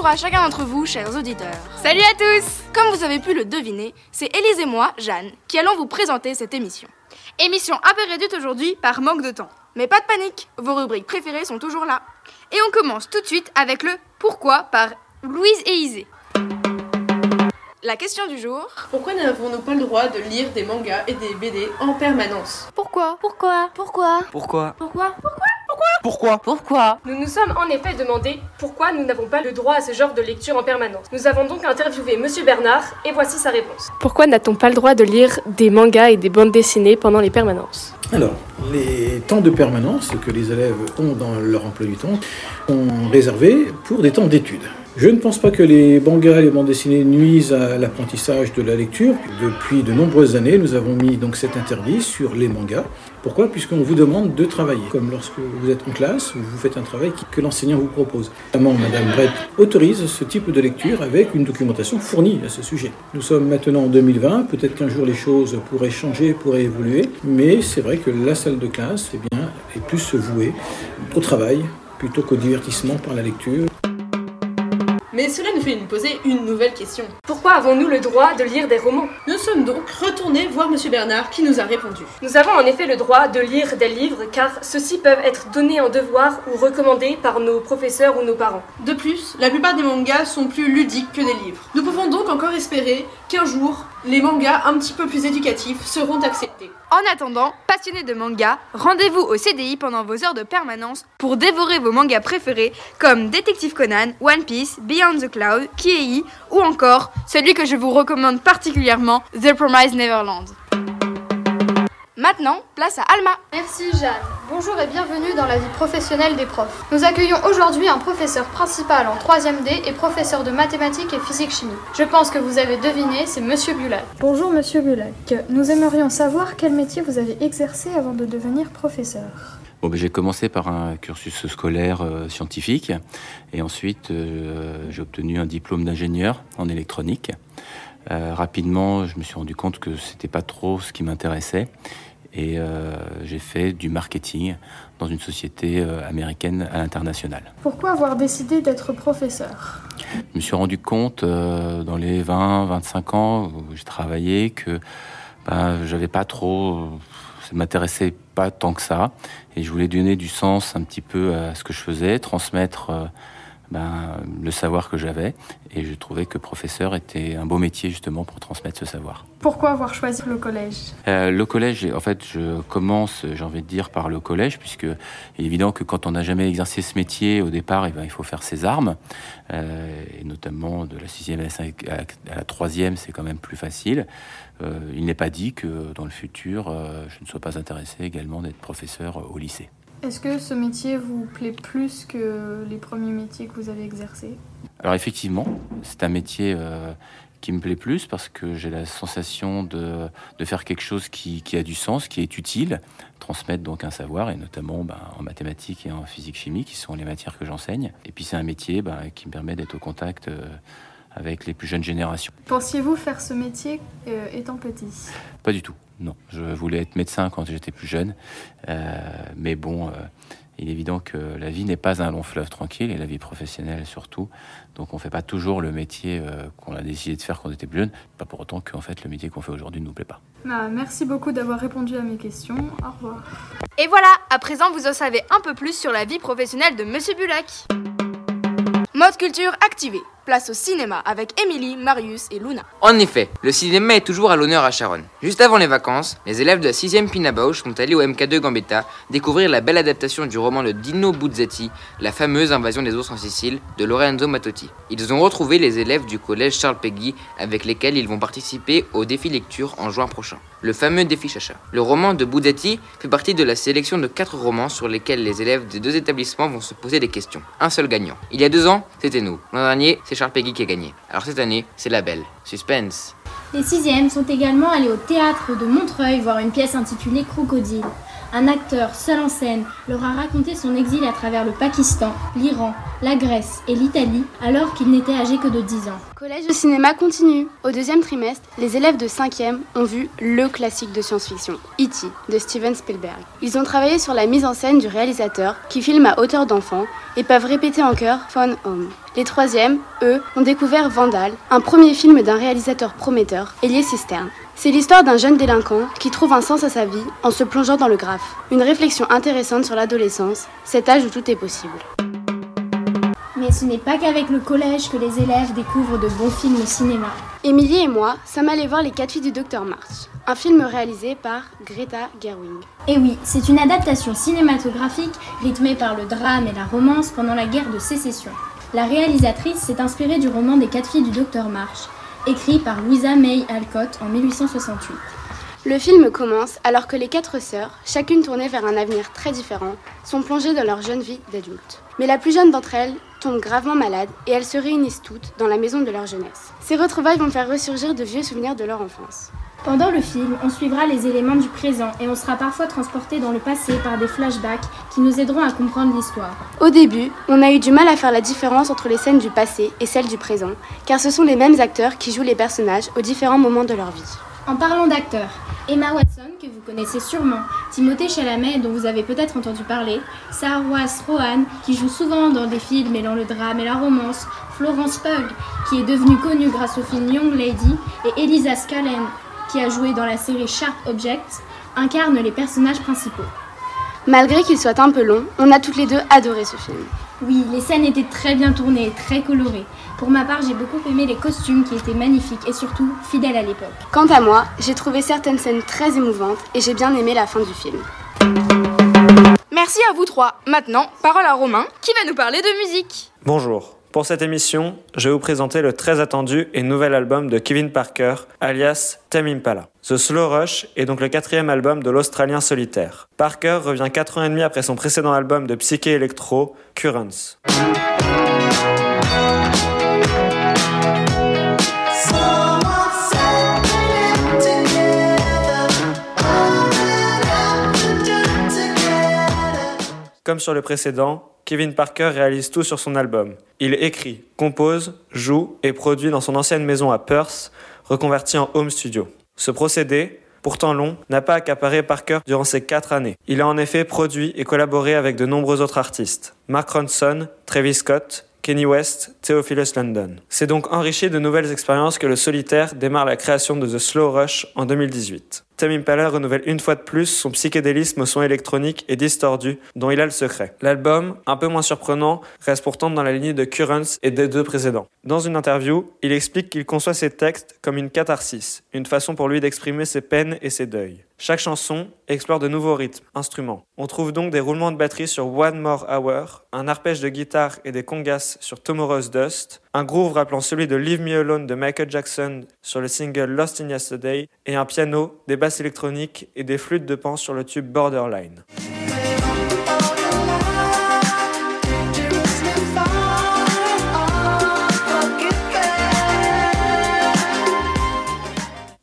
Bonjour à chacun d'entre vous, chers auditeurs. Salut à tous Comme vous avez pu le deviner, c'est Élise et moi, Jeanne, qui allons vous présenter cette émission. Émission un peu réduite aujourd'hui par manque de temps. Mais pas de panique, vos rubriques préférées sont toujours là. Et on commence tout de suite avec le Pourquoi par Louise et Isée. La question du jour. Pourquoi n'avons-nous pas le droit de lire des mangas et des BD en permanence? Pourquoi Pourquoi? Pourquoi? Pourquoi? Pourquoi? Pourquoi? Pourquoi? Nous nous sommes en effet demandé pourquoi nous n'avons pas le droit à ce genre de lecture en permanence. Nous avons donc interviewé Monsieur Bernard et voici sa réponse. Pourquoi n'a-t-on pas le droit de lire des mangas et des bandes dessinées pendant les permanences Alors, les temps de permanence que les élèves ont dans leur emploi du temps sont réservés pour des temps d'études. Je ne pense pas que les mangas et les bandes dessinées nuisent à l'apprentissage de la lecture. Depuis de nombreuses années, nous avons mis donc cet interdit sur les mangas. Pourquoi Puisqu'on vous demande de travailler. Comme lorsque vous êtes en classe, vous faites un travail que l'enseignant vous propose. Notamment, Madame Brett autorise ce type de lecture avec une documentation fournie à ce sujet. Nous sommes maintenant en 2020, peut-être qu'un jour les choses pourraient changer, pourraient évoluer, mais c'est vrai que la salle de classe eh bien, est plus vouée au travail plutôt qu'au divertissement par la lecture. Mais cela nous fait nous poser une nouvelle question. Pourquoi avons-nous le droit de lire des romans? Nous sommes donc retournés voir Monsieur Bernard qui nous a répondu. Nous avons en effet le droit de lire des livres car ceux-ci peuvent être donnés en devoir ou recommandés par nos professeurs ou nos parents. De plus, la plupart des mangas sont plus ludiques que des livres. Nous pouvons donc encore espérer qu'un jour, les mangas un petit peu plus éducatifs seront acceptés. En attendant, passionnés de manga, rendez-vous au CDI pendant vos heures de permanence pour dévorer vos mangas préférés comme Détective Conan, One Piece, Beyond the Cloud, Kiei ou encore celui que je vous recommande particulièrement, The Promised Neverland. Maintenant, place à Alma. Merci Jeanne. Bonjour et bienvenue dans la vie professionnelle des profs. Nous accueillons aujourd'hui un professeur principal en 3ème D et professeur de mathématiques et physique-chimie. Je pense que vous avez deviné, c'est Monsieur Bulac. Bonjour Monsieur Bulac. Nous aimerions savoir quel métier vous avez exercé avant de devenir professeur. Bon, ben, j'ai commencé par un cursus scolaire euh, scientifique et ensuite euh, j'ai obtenu un diplôme d'ingénieur en électronique. Euh, rapidement, je me suis rendu compte que c'était pas trop ce qui m'intéressait et euh, j'ai fait du marketing dans une société euh, américaine à l'international. Pourquoi avoir décidé d'être professeur? Je me suis rendu compte euh, dans les 20-25 ans où j'ai travaillé que ben, j'avais pas trop, ça m'intéressait pas tant que ça et je voulais donner du sens un petit peu à ce que je faisais, transmettre ben, le savoir que j'avais et je trouvais que professeur était un beau métier justement pour transmettre ce savoir. Pourquoi avoir choisi le collège? Euh, Le collège, en fait, je commence, j'ai envie de dire, par le collège, puisque il est évident que quand on n'a jamais exercé ce métier au départ, eh ben, il faut faire ses armes, euh, et notamment de la sixième à la, cinq- à la troisième, c'est quand même plus facile. Euh, il n'est pas dit que dans le futur, je ne sois pas intéressé également d'être professeur au lycée. Est-ce que ce métier vous plaît plus que les premiers métiers que vous avez exercés? Alors effectivement, c'est un métier euh, qui me plaît plus parce que j'ai la sensation de, de faire quelque chose qui, qui a du sens, qui est utile, transmettre donc un savoir, et notamment ben, en mathématiques et en physique-chimie, qui sont les matières que j'enseigne. Et puis c'est un métier ben, qui me permet d'être au contact euh, avec les plus jeunes générations. Pensiez-vous faire ce métier euh, étant petit? Pas du tout, non. Je voulais être médecin quand j'étais plus jeune, euh, mais bon, euh, il est évident que la vie n'est pas un long fleuve tranquille, et la vie professionnelle surtout. Donc on ne fait pas toujours le métier euh, qu'on a décidé de faire quand on était plus jeune, pas pour autant qu'en fait le métier qu'on fait aujourd'hui ne nous plaît pas. Bah, Merci beaucoup d'avoir répondu à mes questions. Au revoir. Et voilà, à présent vous en savez un peu plus sur la vie professionnelle de Monsieur Bulac. Mode culture activé. Place au cinéma avec Émilie, Marius et Luna. En effet, le cinéma est toujours à l'honneur à Charonne. Juste avant les vacances, les élèves de la 6ème Pina Bausch sont allés au MK2 Gambetta découvrir la belle adaptation du roman de Dino Buzzati, La fameuse invasion des ours en Sicile, de Lorenzo Mattotti. Ils ont retrouvé les élèves du collège Charles Peggy avec lesquels ils vont participer au défi lecture en juin prochain. Le fameux défi Chacha. Le roman de Buzzati fait partie de la sélection de 4 romans sur lesquels les élèves des deux établissements vont se poser des questions. Un seul gagnant. Il y a deux ans, c'était nous. L'an dernier, c'est Charles Peggy qui a gagné. Alors cette année, c'est la belle. Suspense. Les sixièmes sont également allés au théâtre de Montreuil voir une pièce intitulée Crocodile. Un acteur seul en scène leur a raconté son exil à travers le Pakistan, l'Iran, la Grèce et l'Italie alors qu'il n'était âgé que de 10 ans. Collège de cinéma continue. Au deuxième trimestre, les élèves de 5e ont vu le classique de science-fiction, E.T. de Steven Spielberg. Ils ont travaillé sur la mise en scène du réalisateur qui filme à hauteur d'enfant et peuvent répéter en chœur Phone Home. Les troisièmes, eux, ont découvert Vandal, un premier film d'un réalisateur prometteur, Elie Cisterne. C'est l'histoire d'un jeune délinquant qui trouve un sens à sa vie en se plongeant dans le graphe. Une réflexion intéressante sur l'adolescence, cet âge où tout est possible. Mais ce n'est pas qu'avec le collège que les élèves découvrent de bons films au cinéma. Émilie et moi sommes allés voir Les 4 filles du Docteur March, un film réalisé par Greta Gerwig. Et oui, c'est une adaptation cinématographique rythmée par le drame et la romance pendant la guerre de sécession. La réalisatrice s'est inspirée du roman des 4 filles du Docteur March, écrit par Louisa May Alcott en 1868. Le film commence alors que les quatre sœurs, chacune tournée vers un avenir très différent, sont plongées dans leur jeune vie d'adulte. Mais la plus jeune d'entre elles tombe gravement malade et elles se réunissent toutes dans la maison de leur jeunesse. Ces retrouvailles vont faire ressurgir de vieux souvenirs de leur enfance. Pendant le film, on suivra les éléments du présent et on sera parfois transporté dans le passé par des flashbacks qui nous aideront à comprendre l'histoire. Au début, on a eu du mal à faire la différence entre les scènes du passé et celles du présent, car ce sont les mêmes acteurs qui jouent les personnages aux différents moments de leur vie. En parlant d'acteurs, Emma Watson, que vous connaissez sûrement, Timothée Chalamet, dont vous avez peut-être entendu parler, Sarwas Rohan, qui joue souvent dans des films mêlant le drame et la romance, Florence Pugh, qui est devenue connue grâce au film Young Lady, et Elisa Scallen, qui a joué dans la série Sharp Objects, incarnent les personnages principaux. Malgré qu'il soit un peu long, on a toutes les deux adoré ce film. Oui, les scènes étaient très bien tournées et très colorées. Pour ma part, j'ai beaucoup aimé les costumes qui étaient magnifiques et surtout fidèles à l'époque. Quant à moi, j'ai trouvé certaines scènes très émouvantes et j'ai bien aimé la fin du film. Merci à vous trois. Maintenant, parole à Romain, qui va nous parler de musique. Bonjour. Pour cette émission, je vais vous présenter le très attendu et nouvel album de Kevin Parker, alias Tame Impala. The Slow Rush est donc le quatrième album de l'Australien solitaire. Parker revient 4 ans et demi après son précédent album de psyché électro, Currents. Comme sur le précédent, Kevin Parker réalise tout sur son album. Il écrit, compose, joue et produit dans son ancienne maison à Perth, reconvertie en home studio. Ce procédé, pourtant long, n'a pas accaparé Parker durant ces quatre années. Il a en effet produit et collaboré avec de nombreux autres artistes. Mark Ronson, Travis Scott, Kenny West, Theophilus London. C'est donc enrichi de nouvelles expériences que le solitaire démarre la création de The Slow Rush en 2018. Tame Impala renouvelle une fois de plus son psychédélisme au son électronique et distordu dont il a le secret. L'album, un peu moins surprenant, reste pourtant dans la lignée de Currents et des deux précédents. Dans une interview, il explique qu'il conçoit ses textes comme une catharsis, une façon pour lui d'exprimer ses peines et ses deuils. Chaque chanson explore de nouveaux rythmes, instruments. On trouve donc des roulements de batterie sur One More Hour, un arpège de guitare et des congas sur Tomorrow's Dust, un groove rappelant celui de Leave Me Alone de Michael Jackson sur le single Lost in Yesterday, et un piano, des basses électroniques et des flûtes de pan sur le tube Borderline.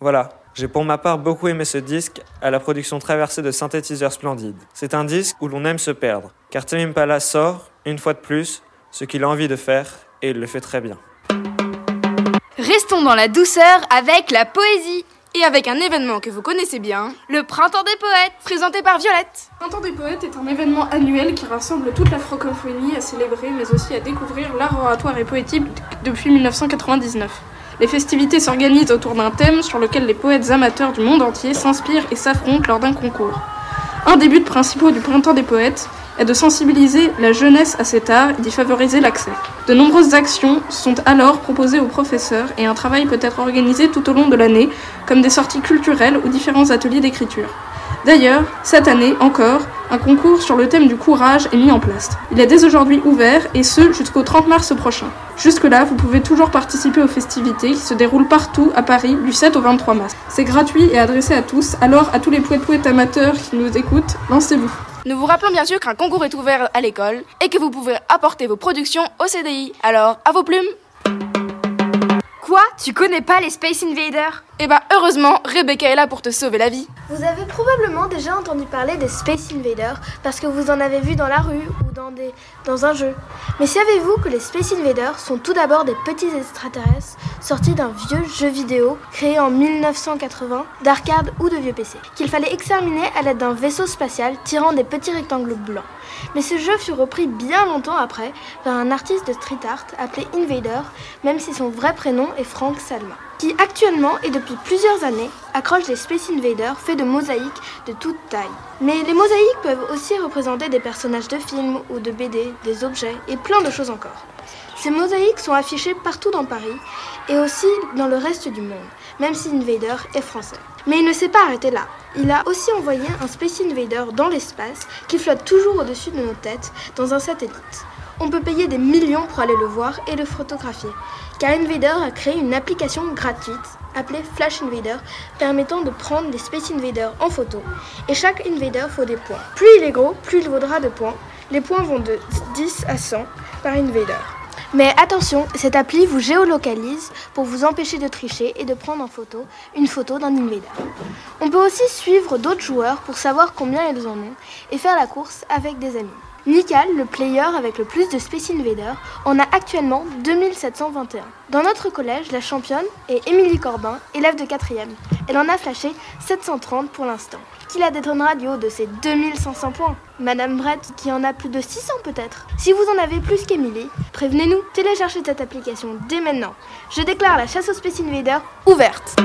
Voilà, j'ai pour ma part beaucoup aimé ce disque à la production traversée de synthétiseurs splendides. C'est un disque où l'on aime se perdre, car Tame Impala sort, une fois de plus, ce qu'il a envie de faire, et il le fait très bien. Restons dans la douceur avec la poésie. Et avec un événement que vous connaissez bien, le Printemps des Poètes, présenté par Violette. Le Printemps des Poètes est un événement annuel qui rassemble toute la francophonie à célébrer, mais aussi à découvrir l'art oratoire et poétique depuis 1999. Les festivités s'organisent autour d'un thème sur lequel les poètes amateurs du monde entier s'inspirent et s'affrontent lors d'un concours. Un des buts principaux du Printemps des Poètes est de sensibiliser la jeunesse à cet art et d'y favoriser l'accès. De nombreuses actions sont alors proposées aux professeurs et un travail peut être organisé tout au long de l'année, comme des sorties culturelles ou différents ateliers d'écriture. D'ailleurs, cette année encore, un concours sur le thème du courage est mis en place. Il est dès aujourd'hui ouvert et ce jusqu'au 30 mars prochain. Jusque-là, vous pouvez toujours participer aux festivités qui se déroulent partout à Paris du 7 au 23 mars. C'est gratuit et adressé à tous, alors à tous les poètes-poètes amateurs qui nous écoutent, lancez-vous. Nous vous rappelons bien sûr qu'un concours est ouvert à l'école et que vous pouvez apporter vos productions au CDI. Alors, à vos plumes Quoi Tu connais pas les Space Invaders? Eh bah heureusement, Rebecca est là pour te sauver la vie. Vous avez probablement déjà entendu parler des Space Invaders parce que vous en avez vu dans la rue ou dans dans, des, dans un jeu. Mais savez-vous que les Space Invaders sont tout d'abord des petits extraterrestres sortis d'un vieux jeu vidéo créé en 1980 d'arcade ou de vieux PC, qu'il fallait exterminer à l'aide d'un vaisseau spatial tirant des petits rectangles blancs. Mais ce jeu fut repris bien longtemps après par un artiste de street art appelé Invader, même si son vrai prénom est Frank Salma, qui actuellement et depuis plusieurs années accroche des Space Invaders faits de mosaïques de toute taille. Mais les mosaïques peuvent aussi représenter des personnages de films ou de BD, des objets et plein de choses encore. Ces mosaïques sont affichées partout dans Paris et aussi dans le reste du monde, même si Invader est français. Mais il ne s'est pas arrêté là. Il a aussi envoyé un Space Invader dans l'espace qui flotte toujours au-dessus de nos têtes dans un satellite. On peut payer des millions pour aller le voir et le photographier, car Invader a créé une application gratuite appelée Flash Invader permettant de prendre des Space Invaders en photo. Et chaque Invader faut des points. Plus il est gros, plus il vaudra de points. Les points vont de 10 à 100 par Invader. Mais attention, cette appli vous géolocalise pour vous empêcher de tricher et de prendre en photo une photo d'un invader. On peut aussi suivre d'autres joueurs pour savoir combien ils en ont et faire la course avec des amis. Nikal, le player avec le plus de Space Invaders, en a actuellement 2721. Dans notre collège, la championne est Émilie Corbin, élève de 4ème. Elle en a flashé 730 pour l'instant. Qui la détrônera du haut de ses 2500 points? Madame Brett, qui en a plus de 600 peut-être? Si vous en avez plus qu'Émilie, prévenez-nous, téléchargez cette application dès maintenant. Je déclare la chasse aux Space Invaders ouverte.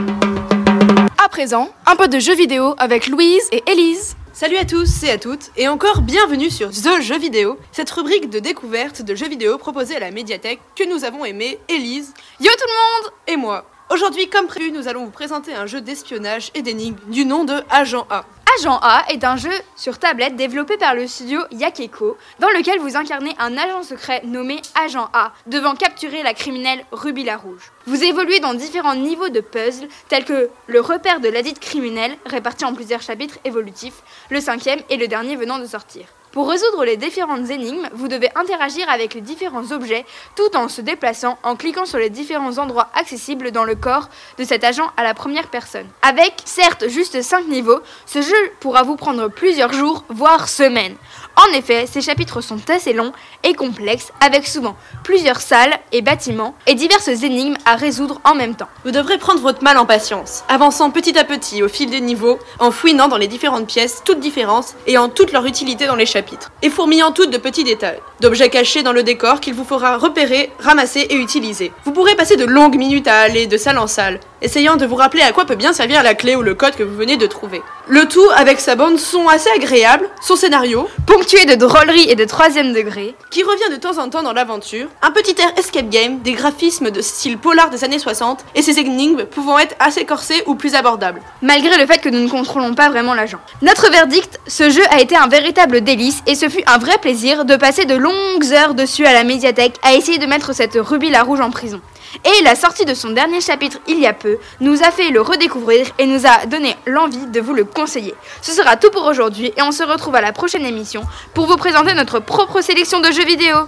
À présent, un peu de jeux vidéo avec Louise et Élise. Salut à tous et à toutes, et encore bienvenue sur The Jeux Vidéo, cette rubrique de découverte de jeux vidéo proposée à la médiathèque que nous avons aimé, Élise, Yo tout le monde et moi. Aujourd'hui, comme prévu, nous allons vous présenter un jeu d'espionnage et d'énigmes du nom de Agent A. Agent A est un jeu sur tablette développé par le studio Yakeko, dans lequel vous incarnez un agent secret nommé Agent A, devant capturer la criminelle Ruby la Rouge. Vous évoluez dans différents niveaux de puzzle, tels que le repère de la dite criminelle, réparti en plusieurs chapitres évolutifs, le cinquième et le dernier venant de sortir. Pour résoudre les différentes énigmes, vous devez interagir avec les différents objets tout en se déplaçant en cliquant sur les différents endroits accessibles dans le corps de cet agent à la première personne. Avec, certes, juste 5 niveaux, ce jeu pourra vous prendre plusieurs jours, voire semaines. En effet, ces chapitres sont assez longs et complexes, avec souvent plusieurs salles et bâtiments et diverses énigmes à résoudre en même temps. Vous devrez prendre votre mal en patience, avançant petit à petit au fil des niveaux, en fouinant dans les différentes pièces, toutes différentes, et en toute leur utilité dans les chapitres, et fourmillant toutes de petits détails, d'objets cachés dans le décor qu'il vous faudra repérer, ramasser et utiliser. Vous pourrez passer de longues minutes à aller de salle en salle, essayant de vous rappeler à quoi peut bien servir la clé ou le code que vous venez de trouver. Le tout avec sa bande son assez agréable, son scénario, Ponctué de drôleries et de troisième degré, qui revient de temps en temps dans l'aventure, un petit air escape game, des graphismes de style polar des années 60, et ses énigmes pouvant être assez corsées ou plus abordables. malgré le fait que nous ne contrôlons pas vraiment l'agent. Notre verdict, ce jeu a été un véritable délice et ce fut un vrai plaisir de passer de longues heures dessus à la médiathèque à essayer de mettre cette Ruby la Rouge en prison. Et la sortie de son dernier chapitre il y a peu nous a fait le redécouvrir et nous a donné l'envie de vous le conseiller. Ce sera tout pour aujourd'hui et on se retrouve à la prochaine émission pour vous présenter notre propre sélection de jeux vidéo.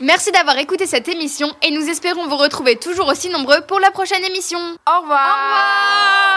Merci d'avoir écouté cette émission et nous espérons vous retrouver toujours aussi nombreux pour la prochaine émission. Au revoir.